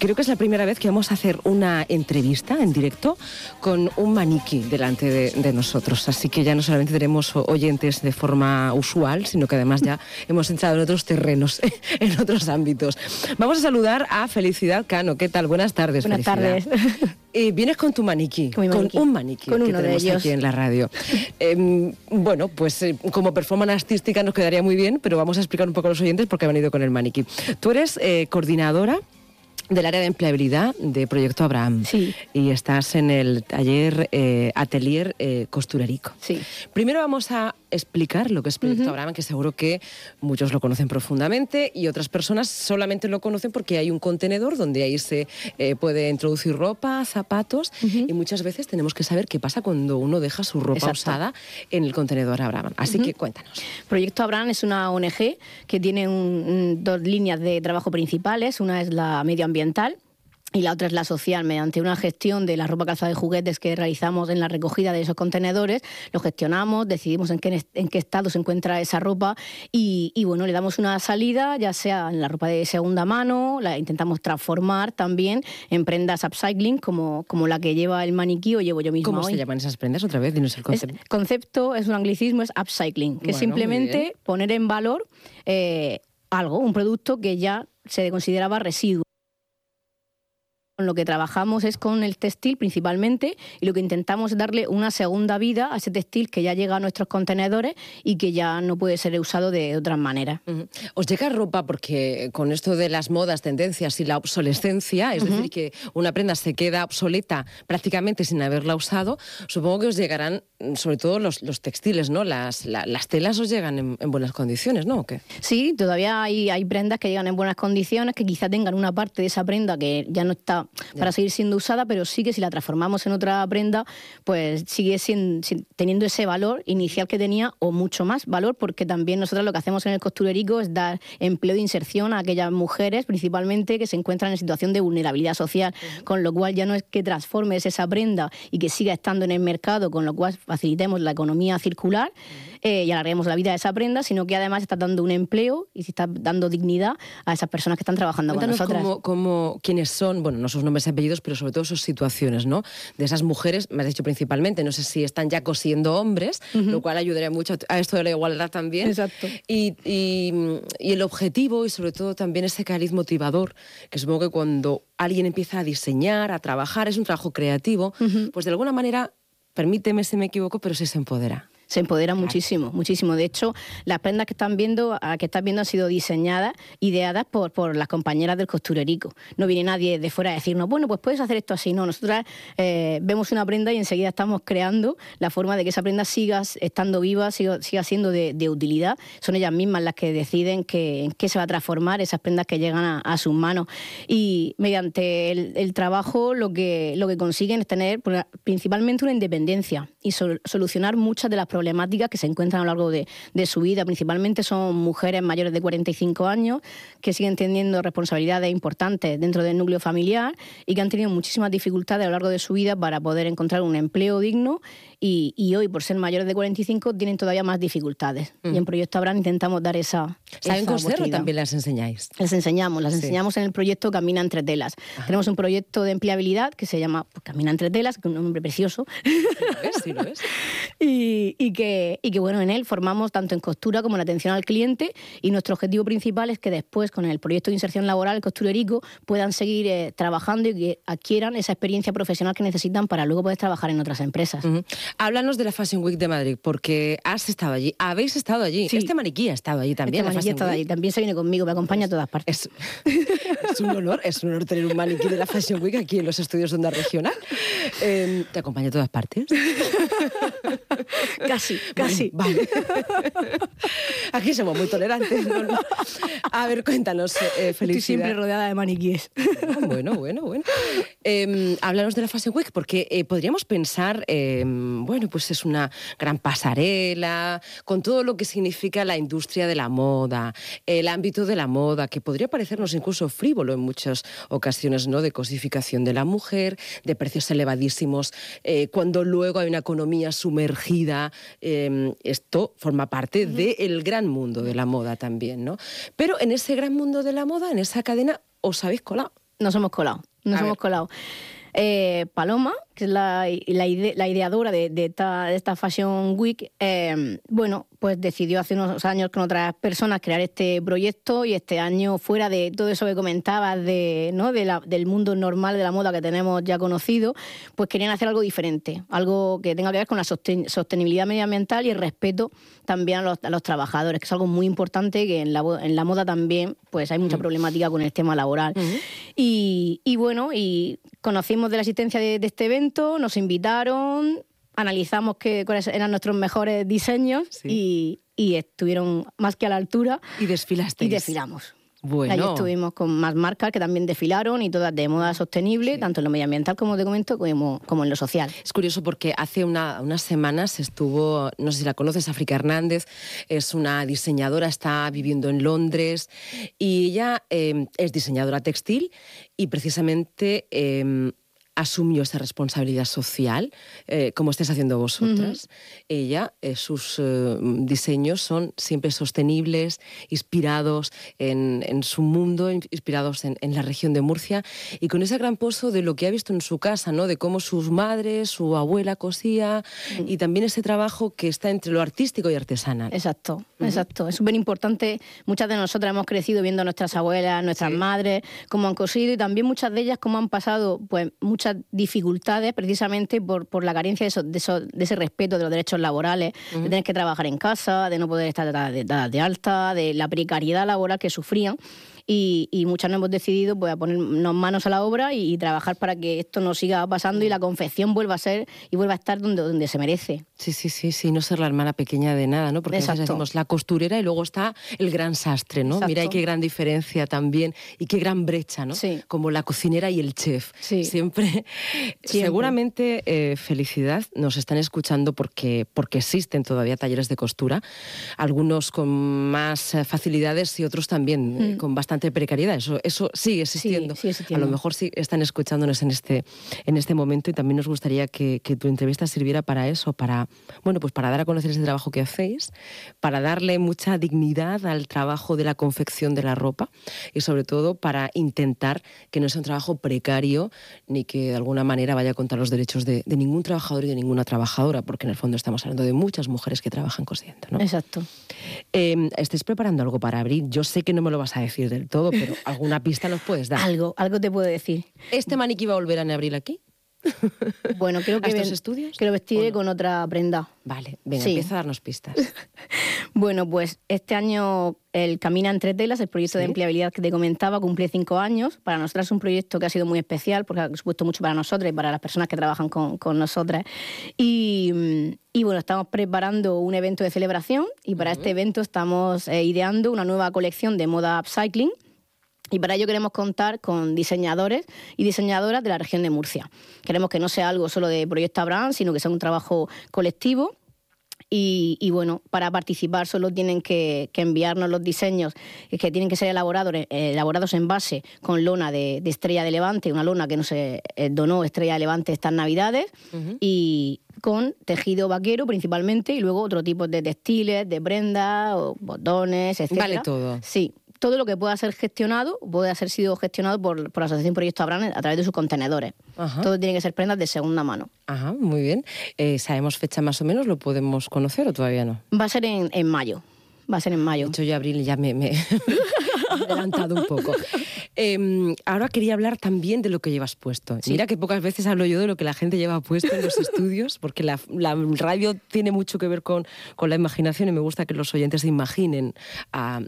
Creo que es la primera vez que vamos a hacer una entrevista en directo con un maniquí delante de, nosotros. Así que ya no solamente tenemos oyentes de forma usual, sino que además ya hemos entrado en otros terrenos, en otros ámbitos. Vamos a saludar a Felicidad Cano. ¿Qué tal? Buenas tardes. Buenas tardes. Eh, vienes con tu maniquí, con, un maniquí con que uno tenemos de aquí en la radio. Em, bueno, pues eh, como performance artística nos quedaría muy bien, pero vamos a explicar un poco a los oyentes por qué ha venido con el maniquí. Tú eres eh, coordinadora del área de empleabilidad de Proyecto Abraham. Sí. Y estás en el taller eh, Atelier eh, Costurerico. Sí. Primero vamos a explicar lo que es Proyecto Abraham, que seguro que muchos lo conocen profundamente y otras personas solamente lo conocen porque hay un contenedor donde ahí se eh, puede introducir ropa, zapatos y muchas veces tenemos que saber qué pasa cuando uno deja su ropa usada en el contenedor Abraham. Así que cuéntanos. Proyecto Abraham es una ONG que tiene dos líneas de trabajo principales. Una es la medioambiental y la otra es la social, mediante una gestión de la ropa, calzada y juguetes que realizamos en la recogida de esos contenedores, lo gestionamos, decidimos en qué, en qué estado se encuentra esa ropa y, bueno, le damos una salida, ya sea en la ropa de segunda mano, la intentamos transformar también en prendas upcycling, como, como la que lleva el maniquí o llevo yo misma ¿Cómo se llaman esas prendas? Otra vez, dinos el concepto. Es, concepto es un anglicismo, es upcycling, que es simplemente poner en valor eh, algo, un producto que ya se consideraba residuo lo que trabajamos es con el textil principalmente y lo que intentamos es darle una segunda vida a ese textil que ya llega a nuestros contenedores y que ya no puede ser usado de otras maneras. ¿Os llega ropa porque con esto de las modas, tendencias y la obsolescencia, es decir, que una prenda se queda obsoleta prácticamente sin haberla usado, supongo que os llegarán sobre todo los, textiles, ¿no? Las, las telas os llegan en, buenas condiciones, ¿no? Sí, todavía hay, hay prendas que llegan en buenas condiciones, que quizá tengan una parte de esa prenda que ya no está para seguir siendo usada, pero sí que si la transformamos en otra prenda, pues sigue teniendo ese valor inicial que tenía o mucho más valor, porque también nosotros lo que hacemos en el costurerico es dar empleo de inserción a aquellas mujeres, principalmente que se encuentran en situación de vulnerabilidad social, con lo cual ya no es que transformes esa prenda y que siga estando en el mercado, con lo cual facilitemos la economía circular eh, y alarguemos la vida de esa prenda, sino que además está dando un empleo y se está dando dignidad a esas personas que están trabajando con nosotras. Cómo, cómo, quiénes son, bueno, no sus nombres y apellidos, pero sobre todo sus situaciones, ¿no? De esas mujeres, me has dicho principalmente, no sé si están ya cosiendo hombres, lo cual ayudaría mucho a esto de la igualdad también. Exacto. Y, y, y el objetivo y sobre todo también ese cariz motivador, que supongo que cuando alguien empieza a diseñar, a trabajar, es un trabajo creativo, pues de alguna manera, permíteme si me equivoco, pero sí se empodera se empodera muchísimo, muchísimo. De hecho, las prendas que están viendo, que están viendo han sido diseñadas, ideadas por, por las compañeras del costurerico. No viene nadie de fuera a decirnos, bueno, pues puedes hacer esto así. No, nosotras eh, vemos una prenda y enseguida estamos creando la forma de que esa prenda siga estando viva, siga, siga siendo de, utilidad. Son ellas mismas las que deciden que, en qué se va a transformar esas prendas que llegan a, sus manos. Y mediante el, trabajo lo que, lo que consiguen es tener pues, principalmente una independencia y solucionar muchas de las problemas problemáticas que se encuentran a lo largo de, su vida. Principalmente son mujeres mayores de 45 años que siguen teniendo responsabilidades importantes dentro del núcleo familiar y que han tenido muchísimas dificultades a lo largo de su vida para poder encontrar un empleo digno y, hoy, por ser mayores de 45, tienen todavía más dificultades. Y en Proyecto Abraham intentamos dar esa. ¿Saben coser o también las enseñáis? Las enseñamos, las enseñamos en el proyecto Camina entre telas. Tenemos un proyecto de empleabilidad que se llama pues, Camina entre telas, que es un nombre precioso. Sí lo es, sí y, que, y que, bueno, en él formamos tanto en costura como en atención al cliente. Y nuestro objetivo principal es que después, con el proyecto de inserción laboral, costurerico, puedan seguir eh, trabajando y que adquieran esa experiencia profesional que necesitan para luego poder trabajar en otras empresas. Háblanos de la Fashion Week de Madrid, porque has estado allí, habéis estado allí. Este maniquí ha estado allí también. Este maniquí ha estado allí, también se viene conmigo, me acompaña a todas partes. Es, un honor, es un honor tener un maniquí de la Fashion Week aquí en los estudios de Onda Regional. Em, ¿Te acompaña a todas partes? casi, casi. Vale. Aquí somos muy tolerantes. A ver, cuéntanos, eh, Felicidad. Estoy siempre rodeada de maniquíes. Bueno, bueno, bueno. Eh, háblanos de la Fashion Week, porque eh, podríamos pensar, em, bueno, pues es una gran pasarela, con todo lo que significa la industria de la moda, el ámbito de la moda, que podría parecernos incluso frívolo en muchas ocasiones, ¿no? De cosificación de la mujer, de precios elevadísimos, eh, cuando luego hay una economía sumergida. Em, esto forma parte del gran mundo de la moda también, ¿no? Pero en ese gran mundo de la moda, en esa cadena, os habéis colado nos hemos colado, nos hemos colado. Eh, Paloma, que es la, la, ideadora de, esta, Fashion Week, eh, bueno, pues decidió hace unos años con otras personas crear este proyecto y este año, fuera de todo eso que comentabas de, ¿no? del mundo normal de la moda que tenemos ya conocido, pues querían hacer algo diferente, algo que tenga que ver con la sostenibilidad medioambiental y el respeto también a los, trabajadores, que es algo muy importante que en la, en la moda también pues hay mucha mm. problemática con el tema laboral. y, bueno, y conocimos de la existencia de, este evento, nos invitaron, analizamos qué, cuáles eran nuestros mejores diseños y, y, estuvieron más que a la altura. Y desfilaste. Y desfilamos. Bueno. Ahí estuvimos con más marcas que también desfilaron y todas de moda sostenible, tanto en lo medioambiental, como te comento, como, como en lo social. Es curioso porque hace unas semanas estuvo, no sé si la conoces, África Hernández, es una diseñadora, está viviendo en Londres y ella eh, es diseñadora textil y precisamente eh, asumió esa responsabilidad social, eh, como estáis haciendo vosotras. Ella, eh, sus eh, diseños son siempre sostenibles, inspirados en, su mundo, inspirados en, la región de Murcia, y con ese gran pozo de lo que ha visto en su casa, ¿no? de cómo sus madres, su abuela cosía, y también ese trabajo que está entre lo artístico y artesanal. Exacto, exacto. Es súper importante. Muchas de nosotras hemos crecido viendo a nuestras abuelas, nuestras madres, cómo han cosido, y también muchas de ellas cómo han pasado pues, muchas dificultades precisamente por, por la carencia de, de, ese respeto de los derechos laborales, de tener que trabajar en casa, de no poder estar dadas de, alta, de la precariedad laboral que sufrían y, muchas no hemos decidido pues, a ponernos manos a la obra y, trabajar para que esto no siga pasando y la confección vuelva a ser y vuelva a estar donde, donde se merece. Sí, sí, sí, sí, no ser la hermana pequeña de nada, ¿no? Porque a veces decimos la costurera y luego está el gran sastre, ¿no? Mira, hay qué gran diferencia también y qué gran brecha, ¿no? Sí. Como la cocinera y el chef. Sí. Siempre. Seguramente, eh, felicidad, nos están escuchando porque, porque existen todavía talleres de costura, algunos con más facilidades y otros también mm. con bastante precariedad. Eso, eso sigue existiendo. A lo mejor sí están escuchándonos en este, en este momento y también nos gustaría que, tu entrevista sirviera para eso, para, bueno, pues para dar a conocer ese trabajo que hacéis, para darle mucha dignidad al trabajo de la confección de la ropa y sobre todo para intentar que no sea un trabajo precario ni que de alguna manera vaya contra los derechos de, ningún trabajador y de ninguna trabajadora, porque en el fondo estamos hablando de muchas mujeres que trabajan cosiendo. ¿no? Exacto. Eh, ¿Estáis preparando algo para abrir? Yo sé que no me lo vas a decir del todo, pero alguna pista nos puedes dar. algo, algo te puedo decir. ¿Este maniquí va a volver a abril aquí? Bueno, creo que, estos estudios? que lo vestiré con otra prenda. Vale, venga, empieza a darnos pistas. bueno, pues este año el Camina entre telas, el proyecto de empleabilidad que te comentaba, cumple cinco años. Para nosotras es un proyecto que ha sido muy especial porque ha supuesto mucho para nosotras y para las personas que trabajan con, con nosotras. Y, y, bueno, estamos preparando un evento de celebración y para este evento estamos eh, ideando una nueva colección de moda upcycling y para ello queremos contar con diseñadores y diseñadoras de la región de Murcia. Queremos que no sea algo solo de Proyecto Abraham, sino que sea un trabajo colectivo. Y, bueno, para participar solo tienen que, enviarnos los diseños que tienen que ser elaborados, eh, elaborados en base con lona de, Estrella de Levante, una lona que nos eh, donó Estrella de Levante estas Navidades, y con tejido vaquero principalmente, y luego otro tipo de textiles, de prendas, botones, etc. Vale todo. Sí, todo lo que pueda ser gestionado puede ser sido gestionado por, la Asociación Proyecto Abraham a través de sus contenedores. Todo tiene que ser prendas de segunda mano. Ajá, muy bien. Eh, ¿Sabemos fecha más o menos? ¿Lo podemos conocer o todavía no? Va a ser en, en mayo. Va a ser en mayo. De hecho, ya abril ya me, he adelantado un poco. Em, ahora quería hablar también de lo que llevas puesto. Mira que pocas veces hablo yo de lo que la gente lleva puesto en los estudios, porque la, radio tiene mucho que ver con, con, la imaginación y me gusta que los oyentes se imaginen a,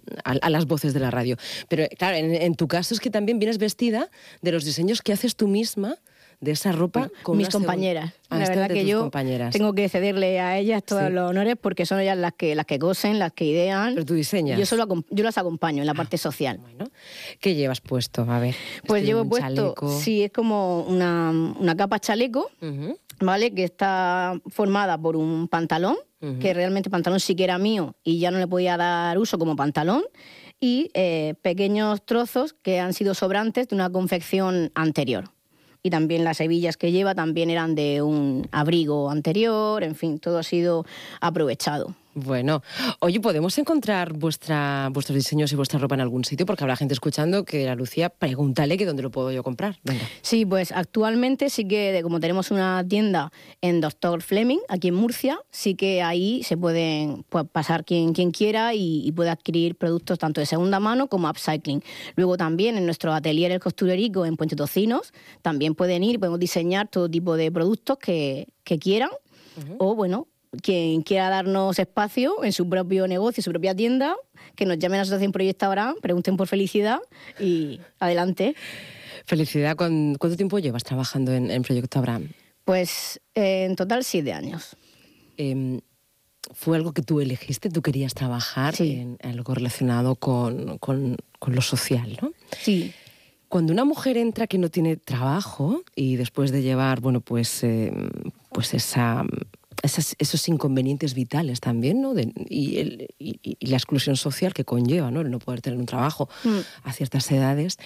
las voces de la radio. Pero claro, en, tu caso es que también vienes vestida de los diseños que haces tú misma de esa ropa con mis compañeras. la verdad que yo tengo que cederle a ellas todos los honores porque son ellas las que las que cosen, las que idean. Pero tú diseñas. Yo solo yo las acompaño en la ah, parte social. ¿Qué llevas puesto? A ver. Pues llevo puesto, sí, es como una, capa chaleco, ¿vale? Que está formada por un pantalón, que realmente pantalón sí que era mío y ya no le podía dar uso como pantalón y eh, pequeños trozos que han sido sobrantes de una confección anterior y también las hebillas que lleva también eran de un abrigo anterior, en fin, todo ha sido aprovechado. Bueno, oye, ¿podemos encontrar vuestra, vuestros diseños y vuestra ropa en algún sitio? Porque habrá gente escuchando que la Lucía, pregúntale que dónde lo puedo yo comprar. Venga. Sí, pues actualmente sí que, como tenemos una tienda en Doctor Fleming, aquí en Murcia, sí que ahí se pueden pues, pasar quien, quien quiera y, puede adquirir productos tanto de segunda mano como upcycling. Luego también en nuestro atelier El Costurerico en Puente Tocinos, también pueden ir, podemos diseñar todo tipo de productos que, quieran. O bueno, quien quiera darnos espacio en su propio negocio, en su propia tienda, que nos llamen a la Asociación Proyecto Abraham, pregunten por felicidad y adelante. Felicidad, ¿cuánto tiempo llevas trabajando en, Proyecto Abraham? Pues en total siete años. Em, ¿Fue algo que tú elegiste? ¿Tú querías trabajar en algo relacionado con, lo social, no? Sí. Cuando una mujer entra que no tiene trabajo y después de llevar, bueno, pues, em, pues esa esos inconvenientes vitales también, ¿no? y, la exclusión social que conlleva, ¿no? El no poder tener un trabajo mm. a ciertas edades.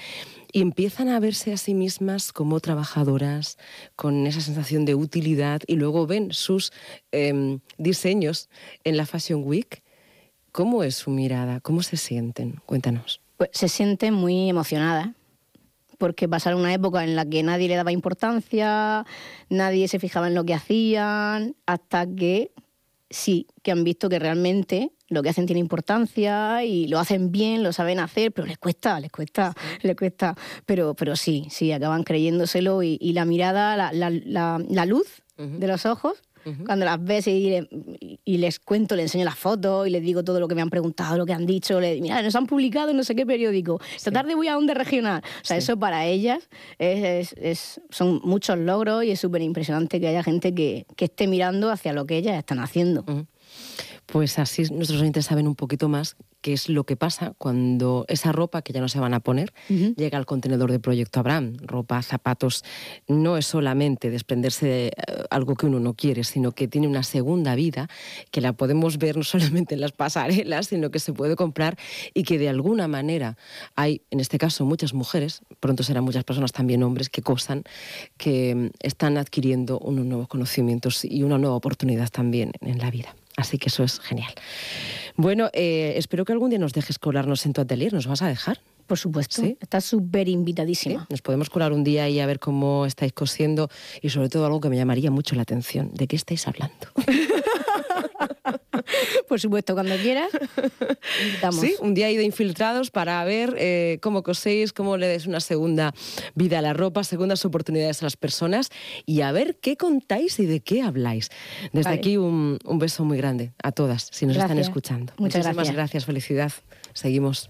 Y empiezan a verse a sí mismas como trabajadoras, con esa sensación de utilidad, y luego ven sus em, diseños en la Fashion Week. ¿Cómo es su mirada? ¿Cómo se sienten? Cuéntanos. Pues se sienten muy emocionadas porque pasaron una época en la que nadie le daba importancia, nadie se fijaba en lo que hacían, hasta que sí, que han visto que realmente lo que hacen tiene importancia y lo hacen bien, lo saben hacer, pero les cuesta, les cuesta, les cuesta. Pero, pero sí, sí, acaban creyéndoselo y, la mirada, la, la, la luz de los ojos cuando las ves y, y, les cuento, les enseño las fotos y les digo todo lo que me han preguntado, lo que han dicho, les, mira, nos han publicado en no sé qué periódico, esta tarde voy a un de regional. O sea, eso para ellas es, es, son muchos logros y es súper impresionante que haya gente que, que, esté mirando hacia lo que ellas están haciendo. Pues así nuestros oyentes saben un poquito más qué es lo que pasa cuando esa ropa que ya no se van a poner llega al contenedor de Proyecto Abraham. Ropa, zapatos, no es solamente desprenderse de eh, algo que uno no quiere, sino que tiene una segunda vida, que la podemos ver no solamente en las pasarelas, sino que se puede comprar y que de alguna manera hay, en este caso, muchas mujeres, pronto serán muchas personas también hombres, que cosan, que mm, están adquiriendo unos nuevos conocimientos y una nueva oportunidad también en la vida. Así que eso es genial. Bueno, eh, espero que algún día nos dejes colarnos en tu atelier. ¿Nos vas a dejar? Por supuesto, ¿Sí? está súper invitadísima. Nos podemos colar un día y a ver cómo estáis cosiendo y sobre todo algo que me llamaría mucho la atención. ¿De qué estáis hablando? Por supuesto, cuando quieras. Sí, un día de infiltrados para ver eh, cómo coséis, cómo le des una segunda vida a la ropa, segundas oportunidades a las personas y a ver qué contáis y de qué habláis. Desde aquí un, beso muy grande a todas, si nos están escuchando. Muchas gracias. gracias, felicidad. Seguimos.